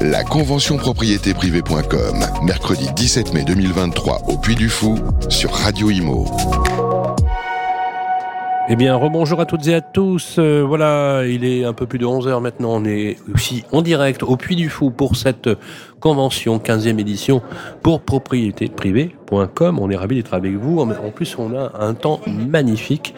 La convention propriété privée.com, mercredi 17 mai 2023 au Puy du Fou sur Radio Imo. Eh bien, rebonjour à toutes et à tous. Euh, voilà, il est un peu plus de 11 heures maintenant. On est aussi en direct au Puy du Fou pour cette convention 15e édition pour propriété privée.com. On est ravis d'être avec vous. En plus, on a un temps magnifique.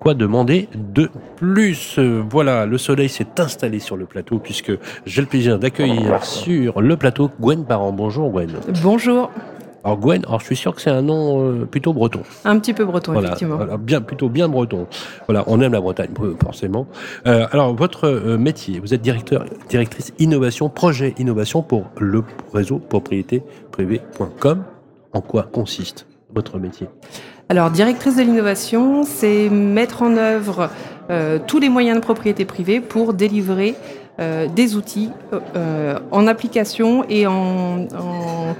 Quoi demander de plus Voilà, le soleil s'est installé sur le plateau puisque j'ai le plaisir d'accueillir sur le plateau Gwen Parent. Bonjour Gwen. Bonjour. Alors Gwen, alors je suis sûr que c'est un nom euh, plutôt breton. Un petit peu breton, effectivement. Voilà, bien, plutôt bien breton. Voilà, on aime la Bretagne, forcément. Euh, alors, votre euh, métier, vous êtes directeur, directrice innovation, projet innovation pour le réseau propriété privée.com. En quoi consiste votre métier? Alors, directrice de l'innovation, c'est mettre en œuvre euh, tous les moyens de propriété privée pour délivrer euh, des outils euh, en application et en,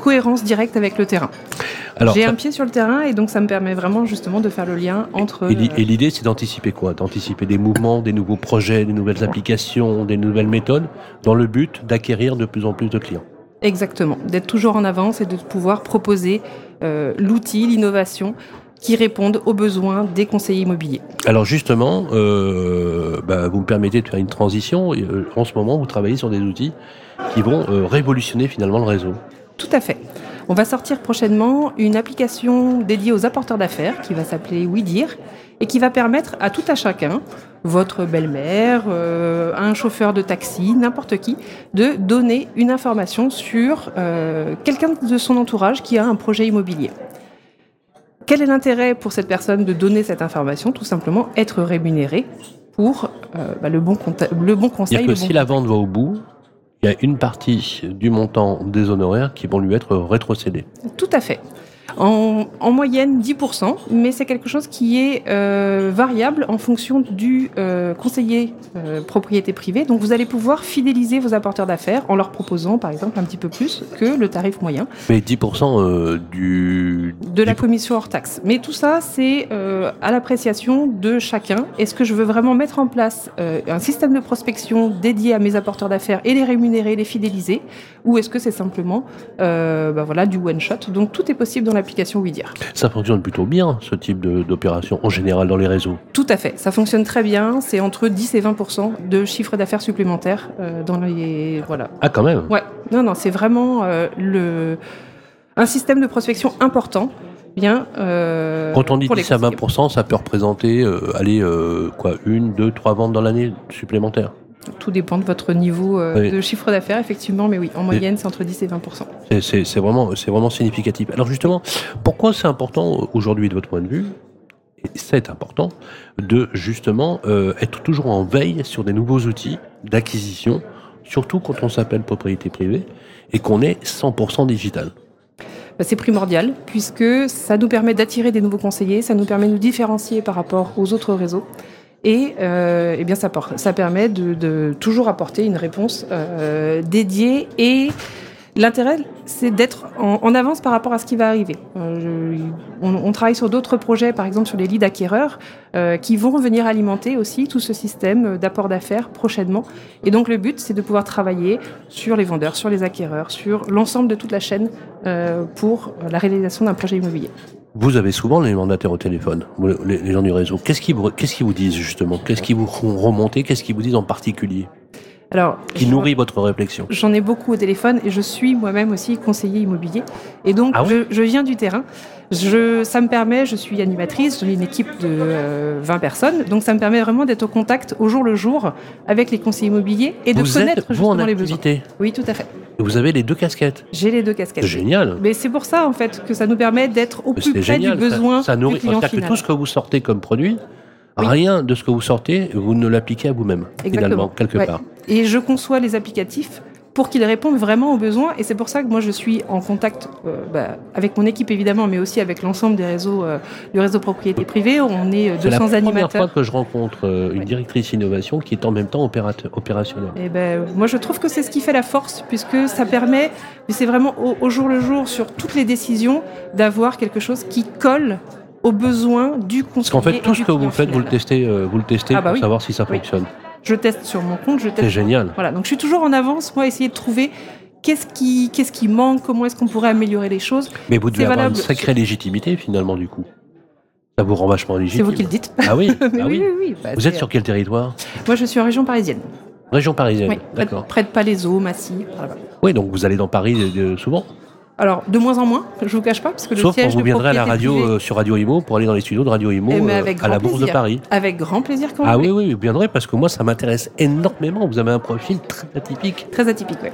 cohérence directe avec le terrain. J'ai un pied sur le terrain et donc ça me permet vraiment justement de faire le lien entre. Et, l'idée, c'est d'anticiper quoi? D'anticiper des mouvements, des nouveaux projets, des nouvelles applications, des nouvelles méthodes, dans le but d'acquérir de plus en plus de clients. Exactement, d'être toujours en avance et de pouvoir proposer l'outil, l'innovation qui répondent aux besoins des conseillers immobiliers. Alors justement, euh, bah, vous me permettez de faire une transition. Euh, en ce moment, vous travaillez sur des outils qui vont euh, révolutionner finalement le réseau. Tout à fait. On va sortir prochainement une application dédiée aux apporteurs d'affaires qui va s'appeler WeDir et qui va permettre à tout à chacun, votre belle-mère, un chauffeur de taxi, n'importe qui, de donner une information sur quelqu'un de son entourage qui a un projet immobilier. Quel est l'intérêt pour cette personne de donner cette information Tout simplement être rémunéré pour euh, bah, le, bon le bon conseil. Que si la vente va au bout, il y a une partie du montant des honoraires qui vont lui être rétrocédés. Tout à fait. En, moyenne 10%, mais c'est quelque chose qui est euh, variable en fonction du euh, conseiller euh, propriété privée. Donc vous allez pouvoir fidéliser vos apporteurs d'affaires en leur proposant par exemple un petit peu plus que le tarif moyen. Mais 10% du... De la commission hors taxe. Mais tout ça, c'est à l'appréciation de chacun. Est-ce que je veux vraiment mettre en place un système de prospection dédié à mes apporteurs d'affaires et les rémunérer, les fidéliser? Ou est-ce que c'est simplement bah voilà, du one-shot Donc tout est possible dans la l'application. Ça fonctionne plutôt bien, ce type d'opération, en général, dans les réseaux Tout à fait. Ça fonctionne très bien. C'est entre 10 et 20% de chiffre d'affaires supplémentaires euh, dans les. Voilà. Ah, quand même Ouais. Non, non, c'est vraiment euh, le... un système de prospection important. Bien, euh, Quand on dit 10 à 20% ça peut représenter, allez, quoi, une, deux, trois ventes dans l'année supplémentaires tout dépend de votre niveau euh, de chiffre d'affaires, effectivement, mais oui, en moyenne, c'est entre 10 et 20 C'est vraiment, vraiment significatif. Alors justement, pourquoi c'est important aujourd'hui de votre point de vue et c'est important de justement euh, être toujours en veille sur des nouveaux outils d'acquisition, surtout quand on s'appelle propriété privée et qu'on est 100% digital? Bah, c'est primordial puisque ça nous permet d'attirer des nouveaux conseillers, ça nous permet de nous différencier par rapport aux autres réseaux. Et euh, eh bien ça, ça permet de, de, toujours apporter une réponse euh, dédiée et L'intérêt, c'est d'être en, avance par rapport à ce qui va arriver. Euh, on, on, travaille sur d'autres projets, par exemple sur les leads acquéreurs, euh, qui vont venir alimenter aussi tout ce système d'apport d'affaires prochainement. Et donc le but, c'est de pouvoir travailler sur les vendeurs, sur les acquéreurs, sur l'ensemble de toute la chaîne euh, pour la réalisation d'un projet immobilier. Vous avez souvent les mandataires au téléphone, les, gens du réseau. Qu'est-ce qu'ils vous disent justement? Qu'est-ce qu'ils vous font remonter? Qu'est-ce qu'ils vous disent en particulier? Alors, qui nourrit votre réflexion J'en ai beaucoup au téléphone et je suis moi-même aussi conseiller immobilier. Et donc, ah je, viens du terrain. Je, ça me permet, je suis animatrice, j'ai une équipe de 20 euh, personnes, donc ça me permet vraiment d'être au contact au jour le jour avec les conseillers immobiliers et de connaître justement les besoins. Oui, tout à fait. Et vous avez les deux casquettes J'ai les deux casquettes. Génial. Mais c'est pour ça en fait que ça nous permet d'être au plus près du besoin ça, ça nourrit, du client final. Que tout ce que vous sortez comme produit, Rien de ce que vous sortez, vous ne l'appliquez à vous-même, finalement, quelque part. Et je conçois les applicatifs pour qu'ils répondent vraiment aux besoins. Et c'est pour ça que moi, je suis en contact euh, bah, avec mon équipe, évidemment, mais aussi avec l'ensemble des réseaux, euh, du réseau propriété privée. On est 200 animateurs. C'est la première fois que je rencontre euh, une directrice innovation qui est en même temps opérationnelle. Et ben, moi, je trouve que c'est ce qui fait la force, puisque ça permet, mais c'est vraiment au, jour le jour, sur toutes les décisions, d'avoir quelque chose qui colle aux besoins du conseiller. Parce qu'en fait, tout ce que vous faites, vous le testez, vous le testez ah bah pour savoir si ça fonctionne. je teste sur mon compte, je teste. C'est génial. Voilà, donc je suis toujours en avance, moi, essayer de trouver qu'est-ce qui, qu'est-ce qui manque, comment est-ce qu'on pourrait améliorer les choses. Mais vous devez C'est avoir une sacrée légitimité finalement du coup. Ça vous rend vachement C'est légitime. vous qui le dites. Ah oui, ah oui, oui. Bah, Vous c'est- êtes sur quel territoire Moi, je suis en région parisienne. Région parisienne. Oui, D'accord. près de Palaiseau, Massy. Oui, donc vous allez dans Paris euh, souvent. Alors, de moins en moins, je vous cache pas, parce que le Sauf quand vous viendrez à la radio privée- euh, sur Radio Imo pour aller dans les studios de Radio Imo Eh, euh, à la Bourse de. Paris. Avec grand plaisir quand Ah même. oui, oui, vous viendrez parce que moi ça m'intéresse énormément. Vous avez un profil très atypique. Très atypique, oui.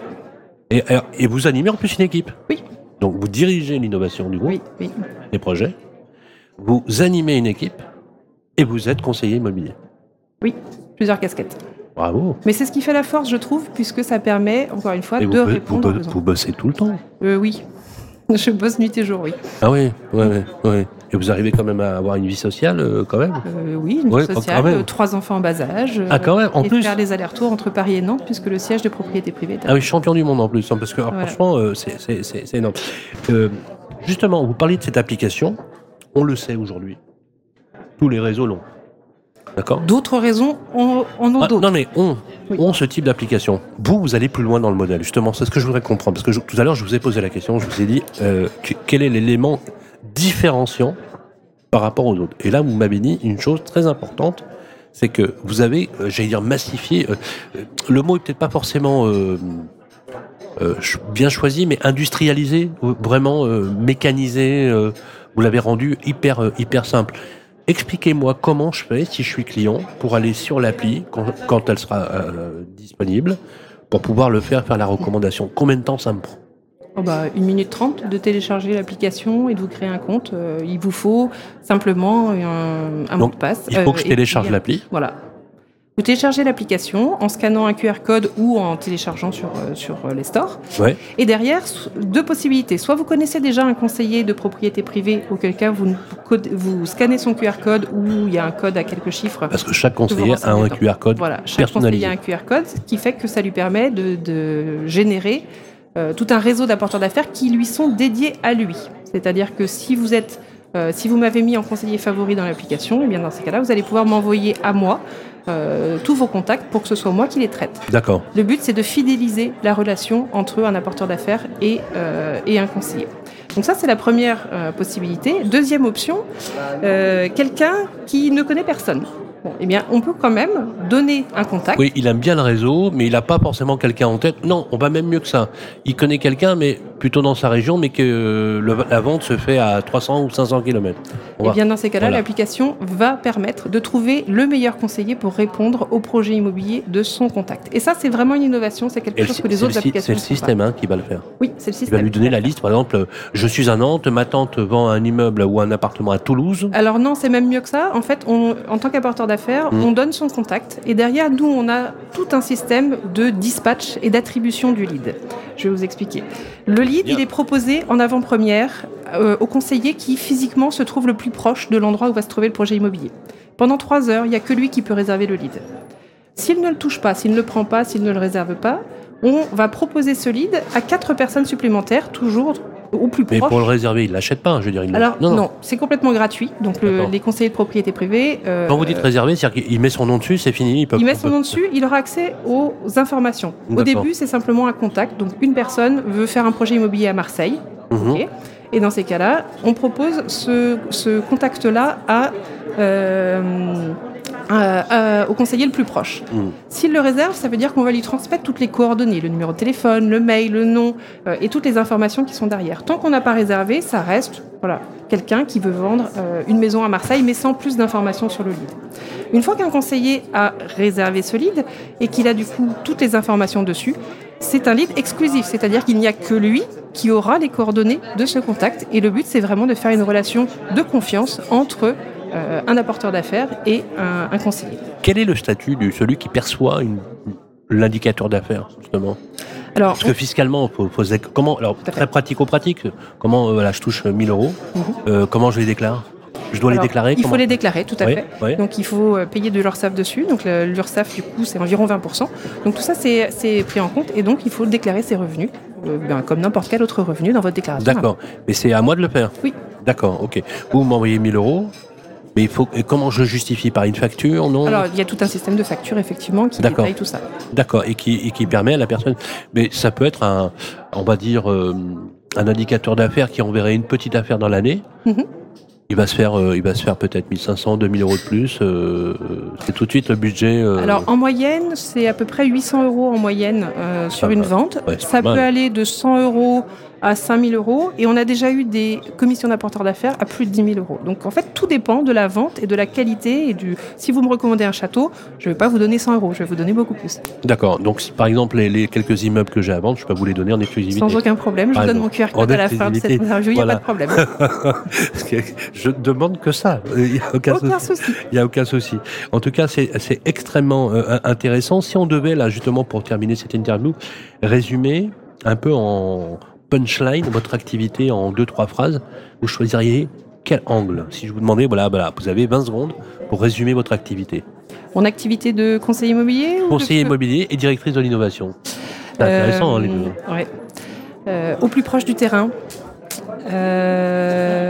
Et, et- vous animez en plus une équipe. Oui. Donc vous dirigez l'innovation du groupe, Oui, oui. des projets. Vous animez une équipe et vous êtes conseiller immobilier. Plusieurs casquettes. Bravo. Mais c'est ce qui fait la force, je trouve, puisque ça permet, encore une fois, Et vous, de vous, répondre aux bo- besoins. vous bossez tout le temps. Euh, oui. Je bosse nuit et jour, oui. Ah oui, ouais, ouais, ouais. Et vous arrivez quand même à avoir une vie sociale, euh, quand même? Euh, oui, une vie Ouais, sociale, même. euh, trois enfants en bas âge. euh, Ah, quand même, en et plus faire les allers-retours entre Paris et Nantes, puisque le siège de propriété privée est à Ah oui, champion du monde en plus, hein, parce que alors, Voilà. franchement, euh, c'est- énorme. Euh, justement, vous parliez de cette application, on le sait aujourd'hui. Tous les réseaux l'ont. D'accord? D'autres raisons en, en ont Ah, d'autres. Non mais on, Oui. on ce type d'application. Vous, vous allez plus loin dans le modèle. Justement, c'est ce que je voudrais comprendre. Parce que tout à l'heure, je vous ai posé la question, je vous ai dit euh, que- quel est l'élément différenciant par rapport aux autres? Et là, vous m'avez dit une chose très importante, c'est que vous avez, euh, j'allais dire, massifié. euh, le mot est peut-être pas forcément bien choisi, mais industrialisé, vraiment mécanisé. vous l'avez rendu hyper hyper simple. Expliquez-moi comment je fais si je suis client pour aller sur l'appli quand, quand elle sera euh, disponible pour pouvoir le faire, faire la recommandation. Combien de temps ça me prend? Oh bah, une minute trente de télécharger l'application et de vous créer un compte. Euh, il vous faut simplement un, un mot de passe. Il faut Euh, que je et télécharge l'appli. Voilà. Vous téléchargez l'application en scannant un QR code ou en téléchargeant sur, euh, sur euh, les stores. Ouais. Et derrière, deux possibilités. Soit vous connaissez déjà un conseiller de propriété privée, auquel cas vous, code- vous scannez son QR code ou il y a un code à quelques chiffres. Parce que chaque conseiller a un QR code. Voilà, chaque personnalisé. conseiller a un QR code, ce qui fait que ça lui permet de, de générer euh, tout un réseau d'apporteurs d'affaires qui lui sont dédiés à lui. C'est-à-dire que si vous êtes, euh, si vous m'avez mis en conseiller favori dans l'application, eh bien dans ces cas-là, vous allez pouvoir m'envoyer à moi euh, tous vos contacts pour que ce soit moi qui les traite. D'accord. Le but, c'est de fidéliser la relation entre un apporteur d'affaires et, euh, et un conseiller. Donc ça, c'est la première euh, possibilité. Deuxième option, euh, quelqu'un qui ne connaît personne. Bon, eh bien, on peut quand même donner un contact. Oui, il aime bien le réseau, mais il n'a pas forcément quelqu'un en tête. Non, on va même mieux que ça. Il connaît quelqu'un, mais plutôt dans sa région, mais que euh, le- la vente se fait à 300 ou 500 km. Eh bien, dans ces cas-là, Voilà. l'application va permettre de trouver le meilleur conseiller pour répondre au projet immobilier de son contact. Et ça, c'est vraiment une innovation. C'est quelque Et chose que les autres le, applications c'est le système hein, qui va le faire. Oui, c'est le Il système. va lui donner la liste. Par exemple, je suis à Nantes, ma tante vend un immeuble ou un appartement à Toulouse. Alors non, c'est même mieux que ça. En fait, on, en tant qu'apporteur d'affaires, Mm. on donne son contact et derrière nous, on a tout un système de dispatch et d'attribution du lead. Je vais vous expliquer. Le lead, Bien. il est proposé en avant-première euh, au conseiller qui physiquement se trouve le plus proche de l'endroit où va se trouver le projet immobilier. Pendant trois heures, il n'y a que lui qui peut réserver le lead. S'il ne le touche pas, s'il ne le prend pas, s'il ne le réserve pas, on va proposer ce lead à quatre personnes supplémentaires, toujours au plus Mais pour le réserver, il l'achète pas. Je veux dire, il Alors non, c'est complètement gratuit. Donc le- les conseillers de propriété privée. euh, Quand vous dites réserver, c'est-à-dire qu'il met son nom dessus, c'est fini. Il, peut, il met on son peut- nom dessus, il aura accès aux informations. Au début, c'est simplement un contact. Donc une personne veut faire un projet immobilier à Marseille. Mhm. Et dans ces cas-là, on propose ce, ce contact-là à, euh, à- à- au conseiller le plus proche. Mhm. S'il le réserve, ça veut dire qu'on va lui transmettre toutes les coordonnées, le numéro de téléphone, le mail, le nom euh, et toutes les informations qui sont derrière. Tant qu'on n'a pas réservé, ça reste voilà, quelqu'un qui veut vendre euh, une maison à Marseille, mais sans plus d'informations sur le lead. Une fois qu'un conseiller a réservé ce lead et qu'il a du coup toutes les informations dessus, c'est un lead exclusif, c'est-à-dire qu'il n'y a que lui qui aura les coordonnées de ce contact. Et le but, c'est vraiment de faire une relation de confiance entre euh, un apporteur d'affaires et un, un conseiller. Quel est le statut de celui qui perçoit l'indicateur d'affaires, justement? Alors, Parce que fiscalement, faut, faut comment Alors, très pratico-pratique, comment euh, voilà, je touche 1000 euros, Mhm. euh, comment je les déclare? Je dois alors, les déclarer Il faut les déclarer, tout à Oui, fait. oui. Donc il faut payer de l'URSSAF dessus. Donc l'URSSAF, du coup, c'est environ 20%. Donc tout ça, c'est c'est pris en compte. Et donc il faut déclarer ses revenus, euh, ben, comme n'importe quel autre revenu dans votre déclaration. D'accord. Mais c'est à moi de le faire? Oui. D'accord, ok. Vous m'envoyez 1000 euros, Mais il faut, et comment je justifie Par une facture, non? Alors, il y a tout un système de factures, effectivement, qui détaille tout ça. D'accord, et qui, et qui permet à la personne. Mais ça peut être un, on va dire, euh, un indicateur d'affaires qui enverrait une petite affaire dans l'année. Mhm. Il va se faire, euh, il va se faire peut-être 1500, 2000 euros de plus. euh, c'est tout de suite le budget. euh, Alors, en moyenne, c'est à peu près 800 euros en moyenne euh, sur une vente. Ouais, ça peut mal. aller de 100 euros à 5000 euros. Et on a déjà eu des commissions d'apporteurs d'affaires à plus de 10 000 euros. Donc, en fait, tout dépend de la vente et de la qualité. Et du. Si vous me recommandez un château, je ne vais pas vous donner 100 euros, je vais vous donner beaucoup plus. D'accord. Donc, si, par exemple, les, les quelques immeubles que j'ai à vendre, je peux vous les donner en exclusivité. Sans aucun problème. Je vous donne mon QR code En à la fin de cette interview. Il n'y a pas de problème. Je demande que ça. Il n'y a aucun, Aucun souci. souci. Il y a aucun souci. En tout cas, c'est c'est extrêmement euh, intéressant. Si on devait, là, justement, pour terminer cette interview, résumer un peu en punchline votre activité en deux, trois phrases, vous choisiriez quel angle Si je vous demandais, voilà, voilà, vous avez 20 secondes pour résumer votre activité. Mon activité de conseiller immobilier ou de- Conseiller immobilier et directrice de l'innovation. C'est intéressant, hein, les deux. Euh, ouais. Euh, au plus proche du terrain. Euh,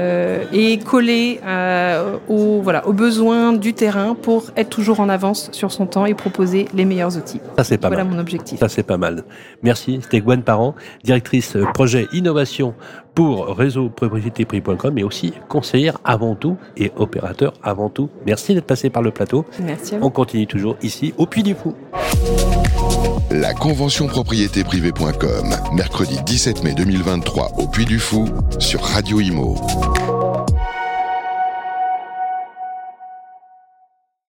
et collé euh, aux, voilà, aux besoins du terrain pour être toujours en avance sur son temps et proposer les meilleurs outils. Ça, c'est pas voilà mal. mon objectif. Ça, c'est pas mal. Merci. C'était Gwen Parent, directrice euh, projet innovation pour réseau propriétéprix.com, mais aussi conseillère avant tout et opérateur avant tout. Merci d'être passé par le plateau. Merci à vous. On continue toujours ici au Puy du Fou. La convention propriétéprivée.com, mercredi 17 mai 2023 au Puy du Fou sur Radio Imo.